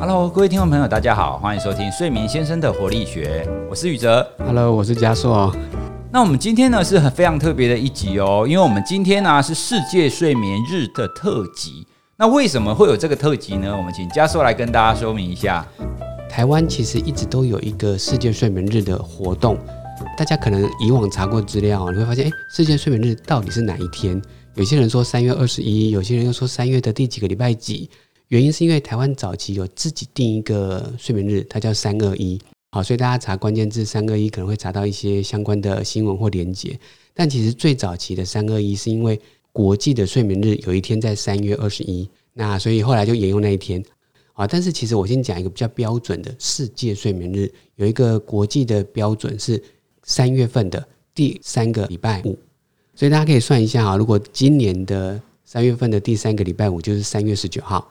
Hello，各位听众朋友，大家好，欢迎收听睡眠先生的活力学，我是宇哲。Hello，我是嘉硕。那我们今天呢是很非常特别的一集哦，因为我们今天呢是世界睡眠日的特辑。那为什么会有这个特辑呢？我们请嘉硕来跟大家说明一下。台湾其实一直都有一个世界睡眠日的活动，大家可能以往查过资料，你会发现，诶，世界睡眠日到底是哪一天？有些人说三月二十一，有些人又说三月的第几个礼拜几。原因是因为台湾早期有自己定一个睡眠日，它叫三二一。好，所以大家查关键字三二一可能会查到一些相关的新闻或连结。但其实最早期的三二一是因为国际的睡眠日有一天在三月二十一，那所以后来就沿用那一天。啊，但是其实我先讲一个比较标准的世界睡眠日，有一个国际的标准是三月份的第三个礼拜五，所以大家可以算一下啊，如果今年的三月份的第三个礼拜五就是三月十九号，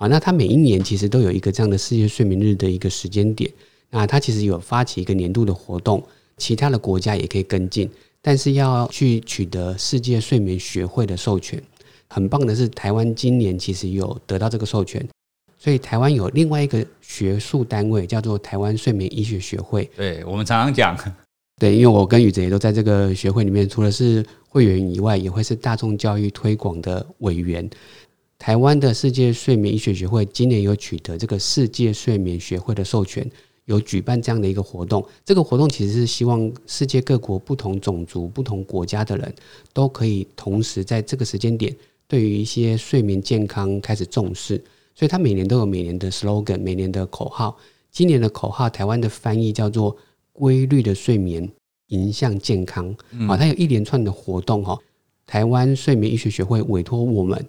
好，那他每一年其实都有一个这样的世界睡眠日的一个时间点，那他其实有发起一个年度的活动，其他的国家也可以跟进，但是要去取得世界睡眠学会的授权。很棒的是，台湾今年其实有得到这个授权。所以台湾有另外一个学术单位叫做台湾睡眠医学学会。对我们常常讲，对，因为我跟宇哲也都在这个学会里面，除了是会员以外，也会是大众教育推广的委员。台湾的世界睡眠医学学会今年有取得这个世界睡眠学会的授权，有举办这样的一个活动。这个活动其实是希望世界各国不同种族、不同国家的人都可以同时在这个时间点，对于一些睡眠健康开始重视。所以，他每年都有每年的 slogan，每年的口号。今年的口号，台湾的翻译叫做“规律的睡眠迎向健康”。啊，它有一连串的活动哈。台湾睡眠医学学会委托我们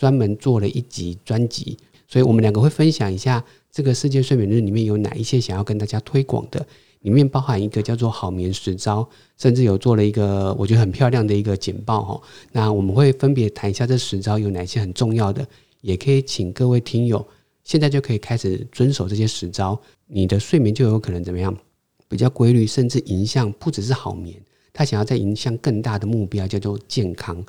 专门做了一集专辑，所以我们两个会分享一下这个世界睡眠日里面有哪一些想要跟大家推广的。里面包含一个叫做好眠十招，甚至有做了一个我觉得很漂亮的一个简报哈。那我们会分别谈一下这十招有哪些很重要的。也可以请各位听友现在就可以开始遵守这些十招，你的睡眠就有可能怎么样比较规律，甚至影响不只是好眠，他想要再影响更大的目标叫做健康。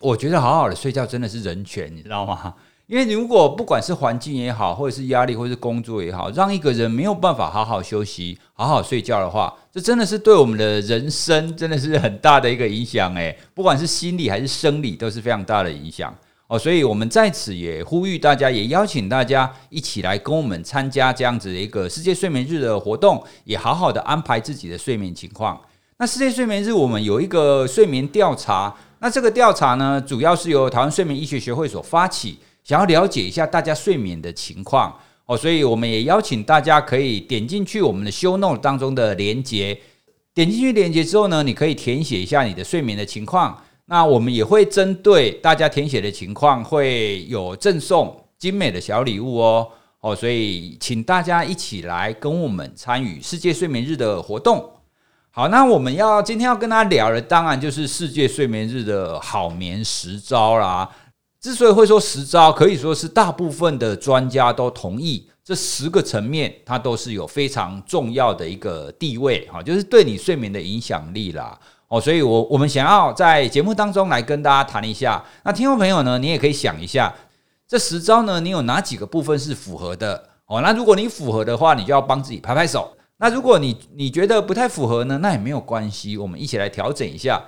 我觉得好好的睡觉真的是人权，你知道吗？因为如果不管是环境也好，或者是压力，或者是工作也好，让一个人没有办法好好休息、好好睡觉的话，这真的是对我们的人生真的是很大的一个影响诶，不管是心理还是生理，都是非常大的影响。哦，所以我们在此也呼吁大家，也邀请大家一起来跟我们参加这样子的一个世界睡眠日的活动，也好好的安排自己的睡眠情况。那世界睡眠日，我们有一个睡眠调查，那这个调查呢，主要是由台湾睡眠医学学会所发起，想要了解一下大家睡眠的情况。哦，所以我们也邀请大家可以点进去我们的 show note 当中的连接，点进去连接之后呢，你可以填写一下你的睡眠的情况。那我们也会针对大家填写的情况，会有赠送精美的小礼物哦哦，所以请大家一起来跟我们参与世界睡眠日的活动。好，那我们要今天要跟大家聊的，当然就是世界睡眠日的好眠十招啦。之所以会说十招，可以说是大部分的专家都同意，这十个层面它都是有非常重要的一个地位哈，就是对你睡眠的影响力啦。哦，所以我我们想要在节目当中来跟大家谈一下。那听众朋友呢，你也可以想一下，这十招呢，你有哪几个部分是符合的？哦，那如果你符合的话，你就要帮自己拍拍手。那如果你你觉得不太符合呢，那也没有关系，我们一起来调整一下。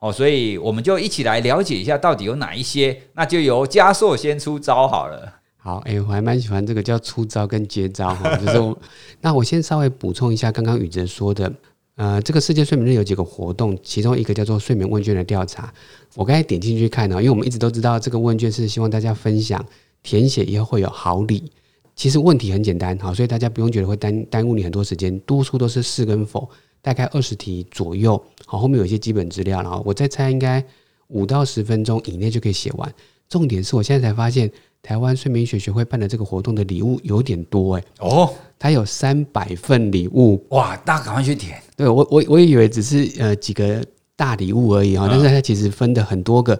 哦，所以我们就一起来了解一下到底有哪一些，那就由嘉硕先出招好了。好，哎、我还蛮喜欢这个叫出招跟接招哈，就是我。那我先稍微补充一下刚刚宇哲说的。呃，这个世界睡眠日有几个活动，其中一个叫做睡眠问卷的调查。我刚才点进去看呢，因为我们一直都知道这个问卷是希望大家分享填写以后会有好礼。其实问题很简单，好，所以大家不用觉得会耽耽误你很多时间，多数都是是跟否，大概二十题左右。好，后面有一些基本资料，然后我再猜，应该五到十分钟以内就可以写完。重点是我现在才发现，台湾睡眠医学学会办的这个活动的礼物有点多哎、哦，它有三百份礼物。哇，大家赶快去填。对我我我也以为只是呃几个大礼物而已哈，但是它其实分的很多个。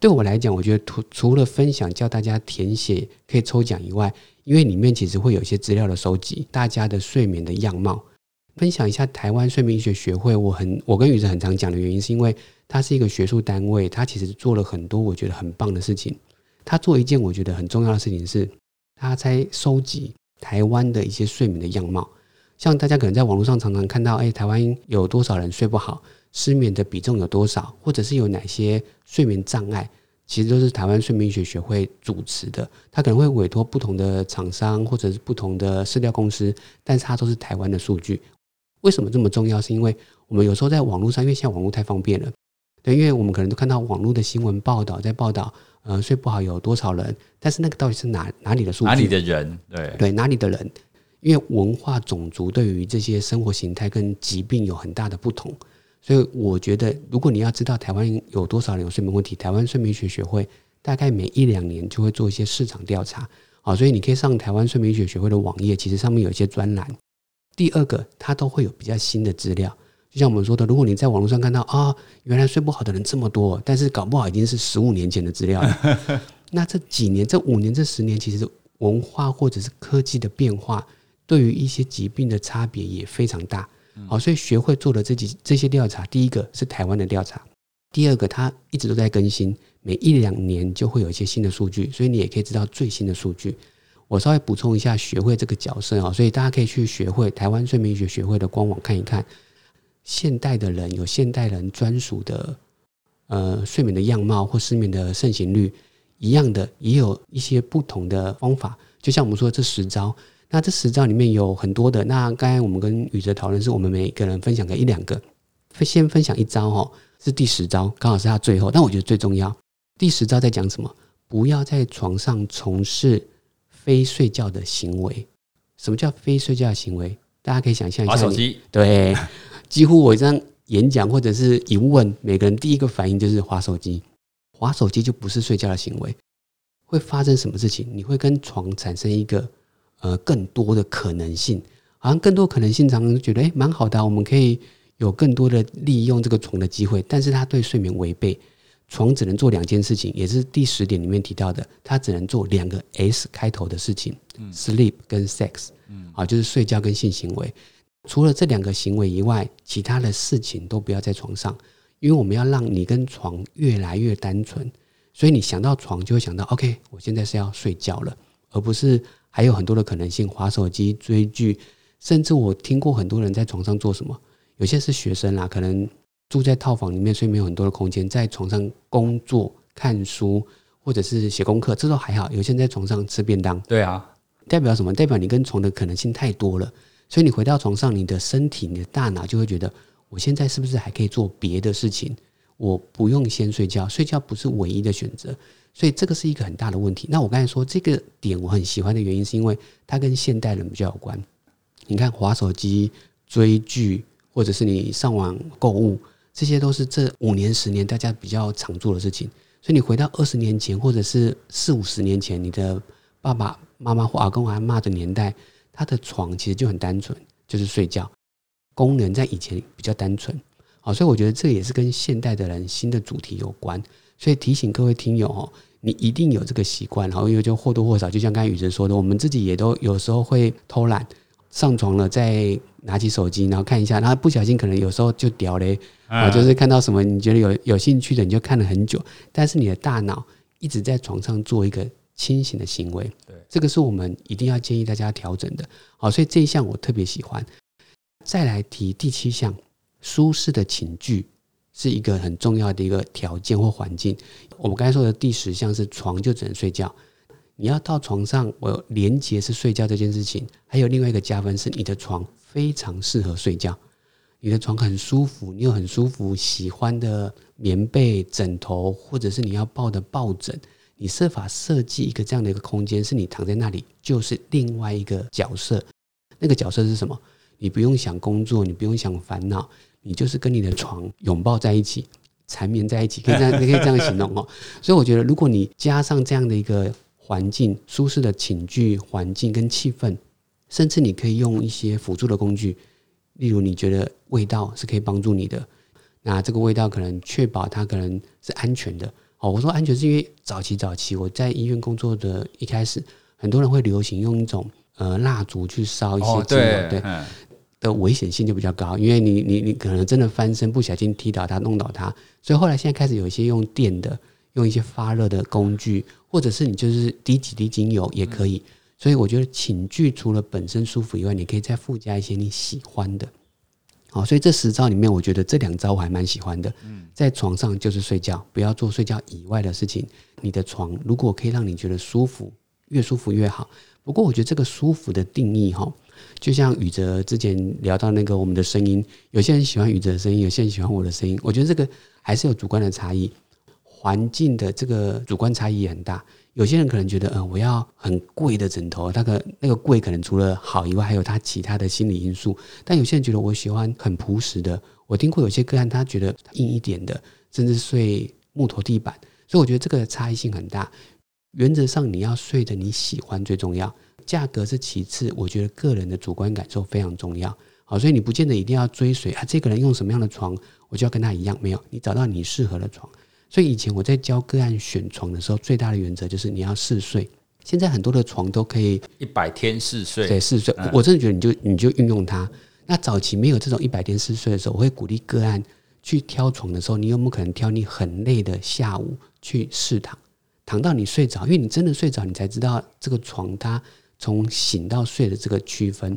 对我来讲，我觉得除除了分享教大家填写可以抽奖以外，因为里面其实会有一些资料的收集，大家的睡眠的样貌，分享一下台湾睡眠医学学会。我很我跟宇哲很常讲的原因，是因为它是一个学术单位，它其实做了很多我觉得很棒的事情。他做一件我觉得很重要的事情是，他在收集台湾的一些睡眠的样貌。像大家可能在网络上常常看到，哎，台湾有多少人睡不好，失眠的比重有多少，或者是有哪些睡眠障碍，其实都是台湾睡眠医学学会主持的。他可能会委托不同的厂商或者是不同的饲料公司，但是它都是台湾的数据。为什么这么重要？是因为我们有时候在网络上，因为现在网络太方便了，对，因为我们可能都看到网络的新闻报道，在报道，呃，睡不好有多少人，但是那个到底是哪哪里的数据？哪里的人？对对，哪里的人？因为文化、种族对于这些生活形态跟疾病有很大的不同，所以我觉得，如果你要知道台湾有多少人有睡眠问题，台湾睡眠医学学会大概每一两年就会做一些市场调查，好，所以你可以上台湾睡眠医学学会的网页，其实上面有一些专栏。第二个，它都会有比较新的资料，就像我们说的，如果你在网络上看到啊，原来睡不好的人这么多，但是搞不好已经是十五年前的资料了，那这几年、这五年、这十年，其实文化或者是科技的变化。对于一些疾病的差别也非常大，好，所以学会做的这几这些调查，第一个是台湾的调查，第二个它一直都在更新，每一两年就会有一些新的数据，所以你也可以知道最新的数据。我稍微补充一下学会这个角色啊，所以大家可以去学会台湾睡眠医学学会的官网看一看，现代的人有现代人专属的呃睡眠的样貌或失眠的盛行率一样的，也有一些不同的方法，就像我们说这十招。那这十招里面有很多的。那刚才我们跟宇哲讨论，是我们每个人分享个一两个。先分享一招哈，是第十招，刚好是他最后，但我觉得最重要。第十招在讲什么？不要在床上从事非睡觉的行为。什么叫非睡觉的行为？大家可以想象一下。手机。对，几乎我这样演讲或者是一问，每个人第一个反应就是划手机。划手机就不是睡觉的行为。会发生什么事情？你会跟床产生一个。呃，更多的可能性，好像更多可能性，常常觉得诶，蛮好的，我们可以有更多的利用这个床的机会。但是它对睡眠违背，床只能做两件事情，也是第十点里面提到的，它只能做两个 S 开头的事情，sleep 跟 sex，嗯啊，就是睡觉跟性行为。除了这两个行为以外，其他的事情都不要在床上，因为我们要让你跟床越来越单纯，所以你想到床就会想到，OK，我现在是要睡觉了，而不是。还有很多的可能性，划手机、追剧，甚至我听过很多人在床上做什么。有些是学生啦，可能住在套房里面，所以没有很多的空间，在床上工作、看书或者是写功课，这都还好。有些人在床上吃便当，对啊，代表什么？代表你跟床的可能性太多了，所以你回到床上，你的身体、你的大脑就会觉得，我现在是不是还可以做别的事情？我不用先睡觉，睡觉不是唯一的选择。所以这个是一个很大的问题。那我刚才说这个点我很喜欢的原因，是因为它跟现代人比较有关。你看，滑手机、追剧，或者是你上网购物，这些都是这五年、十年大家比较常做的事情。所以你回到二十年前，或者是四五十年前，你的爸爸妈妈或阿公阿妈的年代，他的床其实就很单纯，就是睡觉。功能在以前比较单纯。好，所以我觉得这也是跟现代的人新的主题有关。所以提醒各位听友哦。你一定有这个习惯，然后因为就或多或少，就像刚才雨哲说的，我们自己也都有时候会偷懒，上床了再拿起手机，然后看一下，然后不小心可能有时候就屌嘞啊，就是看到什么你觉得有有兴趣的，你就看了很久，但是你的大脑一直在床上做一个清醒的行为，对，这个是我们一定要建议大家调整的。好，所以这一项我特别喜欢。再来提第七项，舒适的寝具。是一个很重要的一个条件或环境。我们刚才说的第十项是床就只能睡觉，你要到床上，我连接是睡觉这件事情。还有另外一个加分是，你的床非常适合睡觉，你的床很舒服，你有很舒服喜欢的棉被、枕头，或者是你要抱的抱枕，你设法设计一个这样的一个空间，是你躺在那里就是另外一个角色。那个角色是什么？你不用想工作，你不用想烦恼。你就是跟你的床拥抱在一起，缠绵在一起，可以这样，你 可以这样形容哦。所以我觉得，如果你加上这样的一个环境，舒适的寝具环境跟气氛，甚至你可以用一些辅助的工具，例如你觉得味道是可以帮助你的，那这个味道可能确保它可能是安全的。哦，我说安全是因为早期早期我在医院工作的一开始，很多人会流行用一种呃蜡烛去烧一些精油，对。的危险性就比较高，因为你你你可能真的翻身不小心踢倒它弄倒它，所以后来现在开始有一些用电的，用一些发热的工具，或者是你就是滴几滴精油也可以所以我觉得寝具除了本身舒服以外，你可以再附加一些你喜欢的。好，所以这十招里面，我觉得这两招我还蛮喜欢的。嗯，在床上就是睡觉，不要做睡觉以外的事情。你的床如果可以让你觉得舒服，越舒服越好。不过我觉得这个舒服的定义哈，就像宇哲之前聊到那个我们的声音，有些人喜欢宇哲的声音，有些人喜欢我的声音。我觉得这个还是有主观的差异，环境的这个主观差异也很大。有些人可能觉得，嗯，我要很贵的枕头，那个那个贵可能除了好以外，还有他其他的心理因素。但有些人觉得我喜欢很朴实的。我听过有些个案，他觉得硬一点的，甚至睡木头地板。所以我觉得这个差异性很大。原则上你要睡的你喜欢最重要，价格是其次。我觉得个人的主观感受非常重要。好，所以你不见得一定要追随啊，这个人用什么样的床，我就要跟他一样。没有，你找到你适合的床。所以以前我在教个案选床的时候，最大的原则就是你要试睡。现在很多的床都可以一百天试睡，对，试睡。我真的觉得你就你就运用它。那早期没有这种一百天试睡的时候，我会鼓励个案去挑床的时候，你有没有可能挑你很累的下午去试躺，躺到你睡着，因为你真的睡着，你才知道这个床它从醒到睡的这个区分。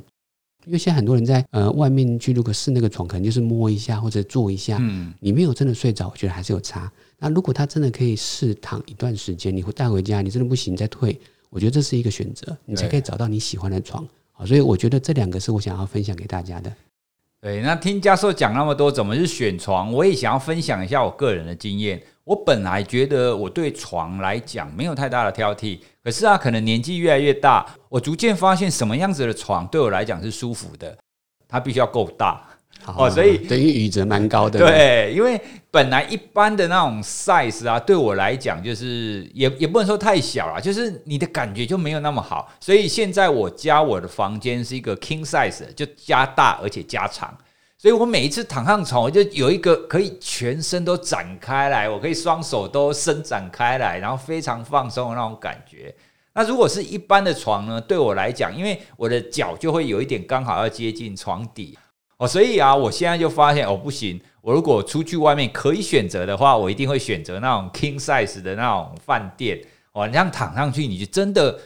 因为现在很多人在呃外面去如果试那个床，可能就是摸一下或者坐一下，嗯，你没有真的睡着，我觉得还是有差。那如果他真的可以试躺一段时间，你会带回家，你真的不行再退，我觉得这是一个选择，你才可以找到你喜欢的床。好，所以我觉得这两个是我想要分享给大家的。对，那听教授讲那么多，怎么是选床？我也想要分享一下我个人的经验。我本来觉得我对床来讲没有太大的挑剔，可是啊，可能年纪越来越大，我逐渐发现什么样子的床对我来讲是舒服的，它必须要够大。哦，所以等于宇哲蛮高的。对，因为本来一般的那种 size 啊，对我来讲就是也也不能说太小了，就是你的感觉就没有那么好。所以现在我家我的房间是一个 king size，就加大而且加长。所以我每一次躺上床，我就有一个可以全身都展开来，我可以双手都伸展开来，然后非常放松的那种感觉。那如果是一般的床呢，对我来讲，因为我的脚就会有一点刚好要接近床底。哦，所以啊，我现在就发现哦，不行，我如果出去外面可以选择的话，我一定会选择那种 king size 的那种饭店。哦，你这样躺上去，你就真的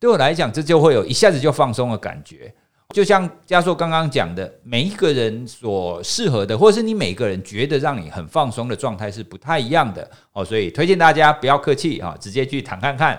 对我来讲，这就会有一下子就放松的感觉。就像嘉硕刚刚讲的，每一个人所适合的，或者是你每个人觉得让你很放松的状态是不太一样的。哦，所以推荐大家不要客气啊，直接去躺看看。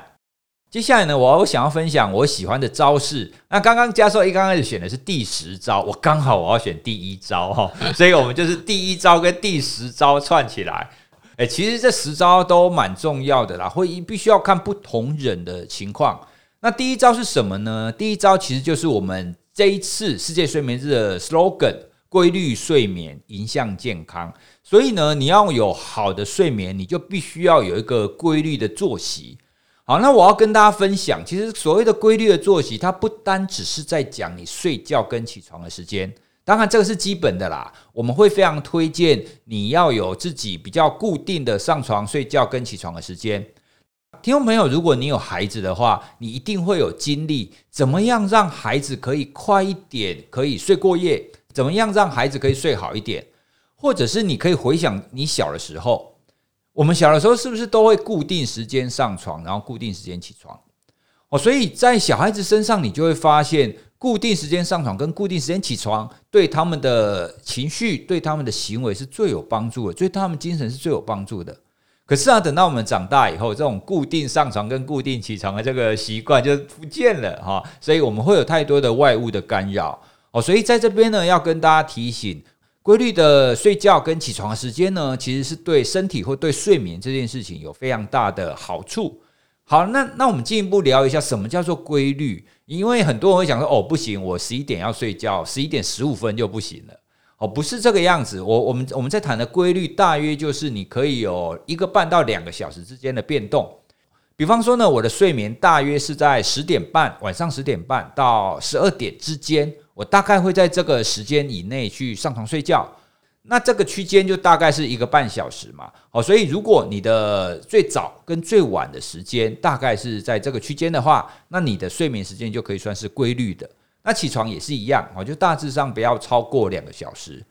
接下来呢，我我想要分享我喜欢的招式。那刚刚加硕一刚开始选的是第十招，我刚好我要选第一招哈，所以我们就是第一招跟第十招串起来。哎，其实这十招都蛮重要的啦，会必须要看不同人的情况。那第一招是什么呢？第一招其实就是我们这一次世界睡眠日的 slogan：规律睡眠影响健康。所以呢，你要有好的睡眠，你就必须要有一个规律的作息。好，那我要跟大家分享，其实所谓的规律的作息，它不单只是在讲你睡觉跟起床的时间，当然这个是基本的啦。我们会非常推荐你要有自己比较固定的上床睡觉跟起床的时间。听众朋友，如果你有孩子的话，你一定会有经历，怎么样让孩子可以快一点可以睡过夜？怎么样让孩子可以睡好一点？或者是你可以回想你小的时候。我们小的时候是不是都会固定时间上床，然后固定时间起床？哦，所以在小孩子身上，你就会发现固定时间上床跟固定时间起床，对他们的情绪、对他们的行为是最有帮助的，对他们精神是最有帮助的。可是啊，等到我们长大以后，这种固定上床跟固定起床的这个习惯就不见了哈，所以我们会有太多的外物的干扰哦。所以在这边呢，要跟大家提醒。规律的睡觉跟起床的时间呢，其实是对身体或对睡眠这件事情有非常大的好处。好，那那我们进一步聊一下什么叫做规律，因为很多人会讲说，哦，不行，我十一点要睡觉，十一点十五分就不行了。哦，不是这个样子。我我们我们在谈的规律，大约就是你可以有一个半到两个小时之间的变动。比方说呢，我的睡眠大约是在十点半，晚上十点半到十二点之间。我大概会在这个时间以内去上床睡觉，那这个区间就大概是一个半小时嘛。好，所以如果你的最早跟最晚的时间大概是在这个区间的话，那你的睡眠时间就可以算是规律的。那起床也是一样，我就大致上不要超过两个小时。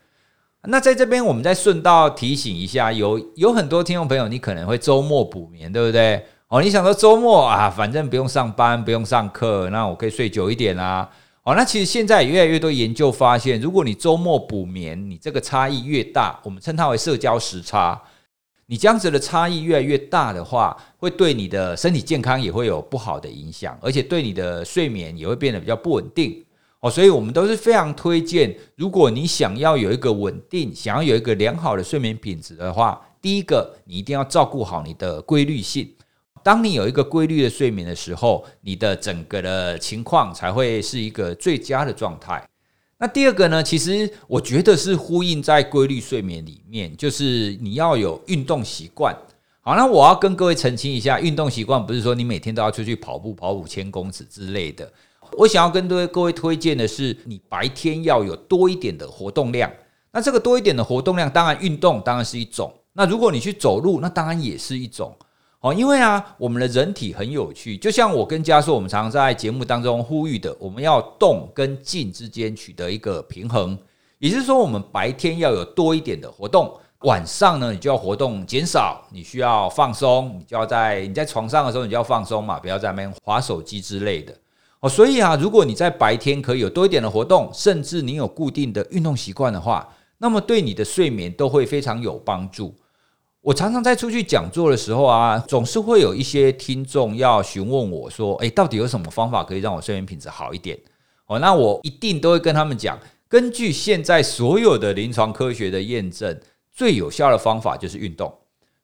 那在这边我们再顺道提醒一下，有有很多听众朋友，你可能会周末补眠，对不对？哦，你想说周末啊，反正不用上班，不用上课，那我可以睡久一点啊。哦，那其实现在越来越多研究发现，如果你周末补眠，你这个差异越大，我们称它为社交时差。你这样子的差异越来越大的话，会对你的身体健康也会有不好的影响，而且对你的睡眠也会变得比较不稳定哦。所以我们都是非常推荐，如果你想要有一个稳定、想要有一个良好的睡眠品质的话，第一个你一定要照顾好你的规律性。当你有一个规律的睡眠的时候，你的整个的情况才会是一个最佳的状态。那第二个呢？其实我觉得是呼应在规律睡眠里面，就是你要有运动习惯。好，那我要跟各位澄清一下，运动习惯不是说你每天都要出去跑步跑五千公尺之类的。我想要跟各位各位推荐的是，你白天要有多一点的活动量。那这个多一点的活动量，当然运动当然是一种。那如果你去走路，那当然也是一种。哦，因为啊，我们的人体很有趣，就像我跟家说，我们常常在节目当中呼吁的，我们要动跟静之间取得一个平衡，也就是说，我们白天要有多一点的活动，晚上呢，你就要活动减少，你需要放松，你就要在你在床上的时候，你就要放松嘛，不要在那边划手机之类的。哦，所以啊，如果你在白天可以有多一点的活动，甚至你有固定的运动习惯的话，那么对你的睡眠都会非常有帮助。我常常在出去讲座的时候啊，总是会有一些听众要询问我说：“诶，到底有什么方法可以让我睡眠品质好一点？”哦，那我一定都会跟他们讲，根据现在所有的临床科学的验证，最有效的方法就是运动。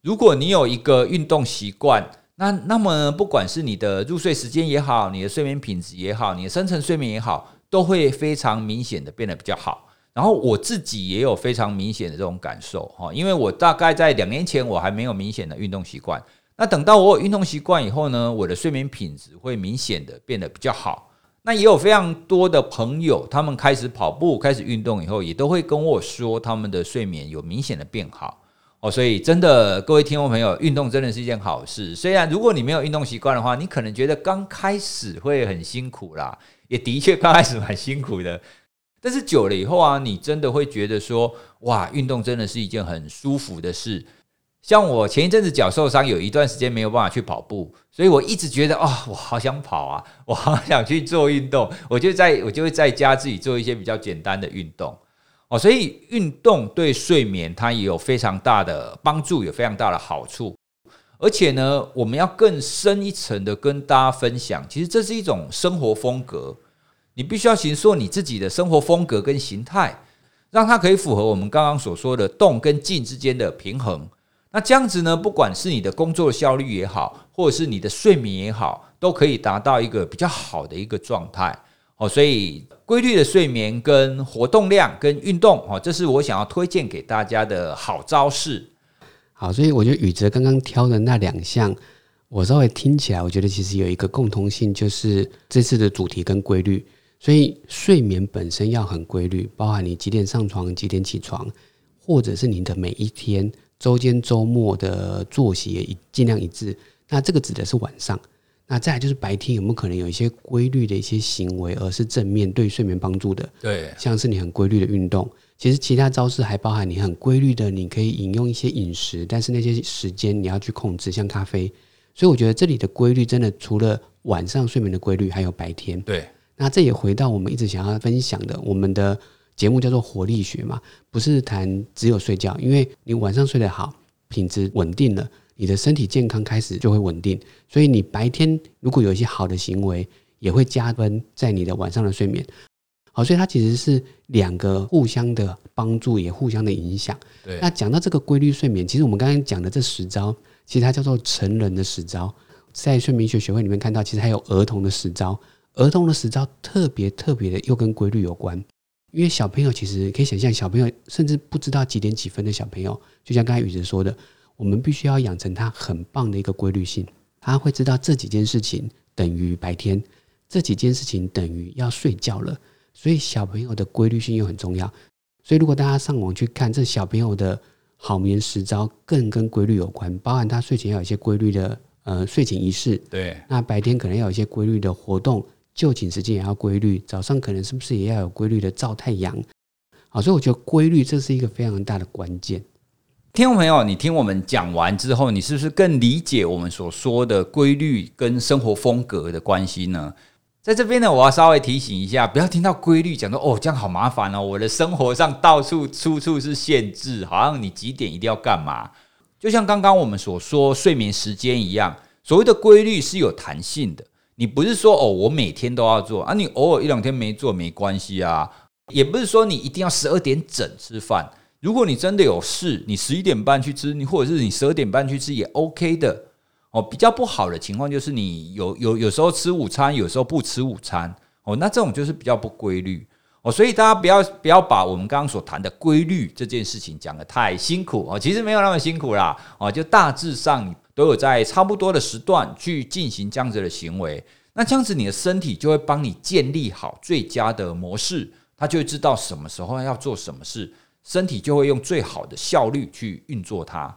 如果你有一个运动习惯，那那么不管是你的入睡时间也好，你的睡眠品质也好，你的深层睡眠也好，都会非常明显的变得比较好。然后我自己也有非常明显的这种感受哈，因为我大概在两年前我还没有明显的运动习惯，那等到我有运动习惯以后呢，我的睡眠品质会明显的变得比较好。那也有非常多的朋友，他们开始跑步、开始运动以后，也都会跟我说他们的睡眠有明显的变好哦。所以真的，各位听众朋友，运动真的是一件好事。虽然如果你没有运动习惯的话，你可能觉得刚开始会很辛苦啦，也的确刚开始蛮辛苦的。但是久了以后啊，你真的会觉得说，哇，运动真的是一件很舒服的事。像我前一阵子脚受伤，有一段时间没有办法去跑步，所以我一直觉得啊，我好想跑啊，我好想去做运动。我就在我就会在家自己做一些比较简单的运动哦。所以运动对睡眠它也有非常大的帮助，有非常大的好处。而且呢，我们要更深一层的跟大家分享，其实这是一种生活风格。你必须要形塑你自己的生活风格跟形态，让它可以符合我们刚刚所说的动跟静之间的平衡。那这样子呢，不管是你的工作效率也好，或者是你的睡眠也好，都可以达到一个比较好的一个状态。哦，所以规律的睡眠跟活动量跟运动，哦，这是我想要推荐给大家的好招式。好，所以我觉得宇哲刚刚挑的那两项，我稍微听起来，我觉得其实有一个共通性，就是这次的主题跟规律。所以睡眠本身要很规律，包含你几点上床、几点起床，或者是你的每一天、周间、周末的作息也尽量一致。那这个指的是晚上。那再来就是白天有没有可能有一些规律的一些行为，而是正面对睡眠帮助的？对，像是你很规律的运动。其实其他招式还包含你很规律的，你可以饮用一些饮食，但是那些时间你要去控制，像咖啡。所以我觉得这里的规律真的除了晚上睡眠的规律，还有白天。对。那这也回到我们一直想要分享的，我们的节目叫做活力学嘛，不是谈只有睡觉，因为你晚上睡得好，品质稳定了，你的身体健康开始就会稳定，所以你白天如果有一些好的行为，也会加分在你的晚上的睡眠。好，所以它其实是两个互相的帮助，也互相的影响。对。那讲到这个规律睡眠，其实我们刚刚讲的这十招，其实它叫做成人的十招，在睡眠学学会里面看到，其实还有儿童的十招。儿童的十招特别特别的，又跟规律有关。因为小朋友其实可以想象，小朋友甚至不知道几点几分的小朋友，就像刚才宇哲说的，我们必须要养成他很棒的一个规律性。他会知道这几件事情等于白天，这几件事情等于要睡觉了。所以小朋友的规律性又很重要。所以如果大家上网去看这小朋友的好眠十招，更跟规律有关，包含他睡前要有一些规律的呃睡前仪式。对，那白天可能要有一些规律的活动。就寝时间也要规律，早上可能是不是也要有规律的照太阳？好，所以我觉得规律这是一个非常大的关键。听众朋友，你听我们讲完之后，你是不是更理解我们所说的规律跟生活风格的关系呢？在这边呢，我要稍微提醒一下，不要听到规律讲说哦，这样好麻烦哦，我的生活上到处处处是限制，好像你几点一定要干嘛。就像刚刚我们所说睡眠时间一样，所谓的规律是有弹性的。你不是说哦，我每天都要做啊，你偶尔一两天没做没关系啊，也不是说你一定要十二点整吃饭。如果你真的有事，你十一点半去吃，你或者是你十二点半去吃也 OK 的。哦，比较不好的情况就是你有有有时候吃午餐，有时候不吃午餐。哦，那这种就是比较不规律。哦，所以大家不要不要把我们刚刚所谈的规律这件事情讲的太辛苦哦，其实没有那么辛苦啦。哦，就大致上都有在差不多的时段去进行这样子的行为。那这样子你的身体就会帮你建立好最佳的模式，它就会知道什么时候要做什么事，身体就会用最好的效率去运作它。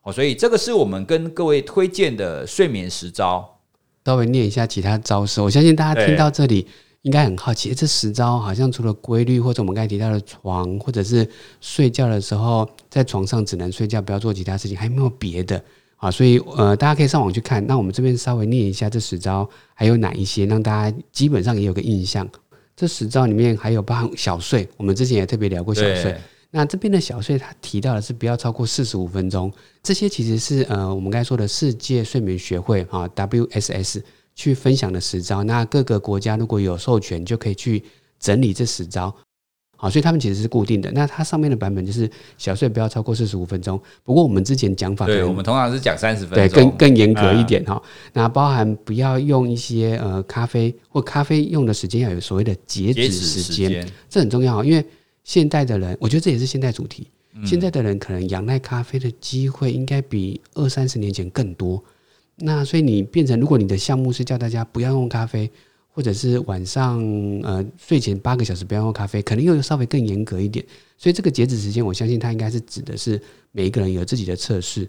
好所以这个是我们跟各位推荐的睡眠十招。稍微念一下其他招式，我相信大家听到这里应该很好奇，这十招好像除了规律或者我们刚才提到的床，或者是睡觉的时候在床上只能睡觉，不要做其他事情，还有没有别的啊？所以呃，大家可以上网去看。那我们这边稍微念一下这十招还有哪一些，让大家基本上也有个印象。这十招里面还有包含小睡，我们之前也特别聊过小睡。那这边的小睡，他提到的是不要超过四十五分钟。这些其实是呃，我们刚才说的世界睡眠学会啊 （WSS） 去分享的十招。那各个国家如果有授权，就可以去整理这十招。好，所以他们其实是固定的。那它上面的版本就是小睡不要超过四十五分钟。不过我们之前讲法，对我们通常是讲三十分钟，对，更更严格一点哈。那包含不要用一些呃咖啡或咖啡用的时间要有所谓的截止时间，这很重要，因为。现代的人，我觉得这也是现代主题。现在的人可能仰赖咖啡的机会应该比二三十年前更多。那所以你变成，如果你的项目是叫大家不要用咖啡，或者是晚上呃睡前八个小时不要喝咖啡，可能又稍微更严格一点。所以这个截止时间，我相信它应该是指的是每一个人有自己的测试。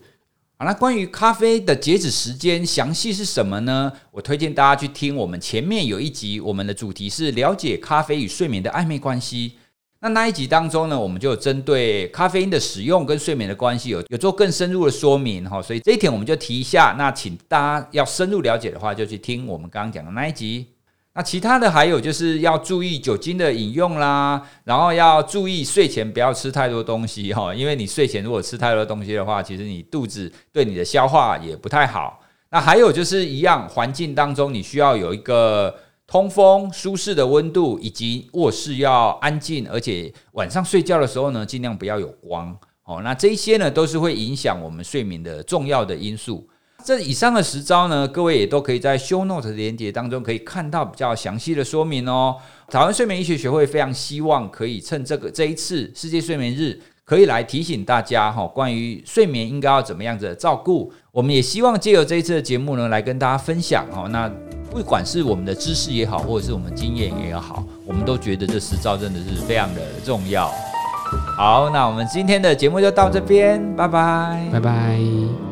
好，了关于咖啡的截止时间详细是什么呢？我推荐大家去听我们前面有一集，我们的主题是了解咖啡与睡眠的暧昧关系。那那一集当中呢，我们就针对咖啡因的使用跟睡眠的关系有有做更深入的说明哈，所以这一点我们就提一下。那请大家要深入了解的话，就去听我们刚刚讲的那一集。那其他的还有就是要注意酒精的饮用啦，然后要注意睡前不要吃太多东西哈，因为你睡前如果吃太多东西的话，其实你肚子对你的消化也不太好。那还有就是一样环境当中，你需要有一个。通风、舒适的温度，以及卧室要安静，而且晚上睡觉的时候呢，尽量不要有光哦。那这一些呢，都是会影响我们睡眠的重要的因素。这以上的十招呢，各位也都可以在 Show Note 连接当中可以看到比较详细的说明哦。台湾睡眠医学学会非常希望可以趁这个这一次世界睡眠日，可以来提醒大家哈，关于睡眠应该要怎么样子照顾。我们也希望借由这一次的节目呢，来跟大家分享哦。那不管是我们的知识也好，或者是我们经验也好，我们都觉得这十招真的是非常的重要。好，那我们今天的节目就到这边，拜拜，拜拜。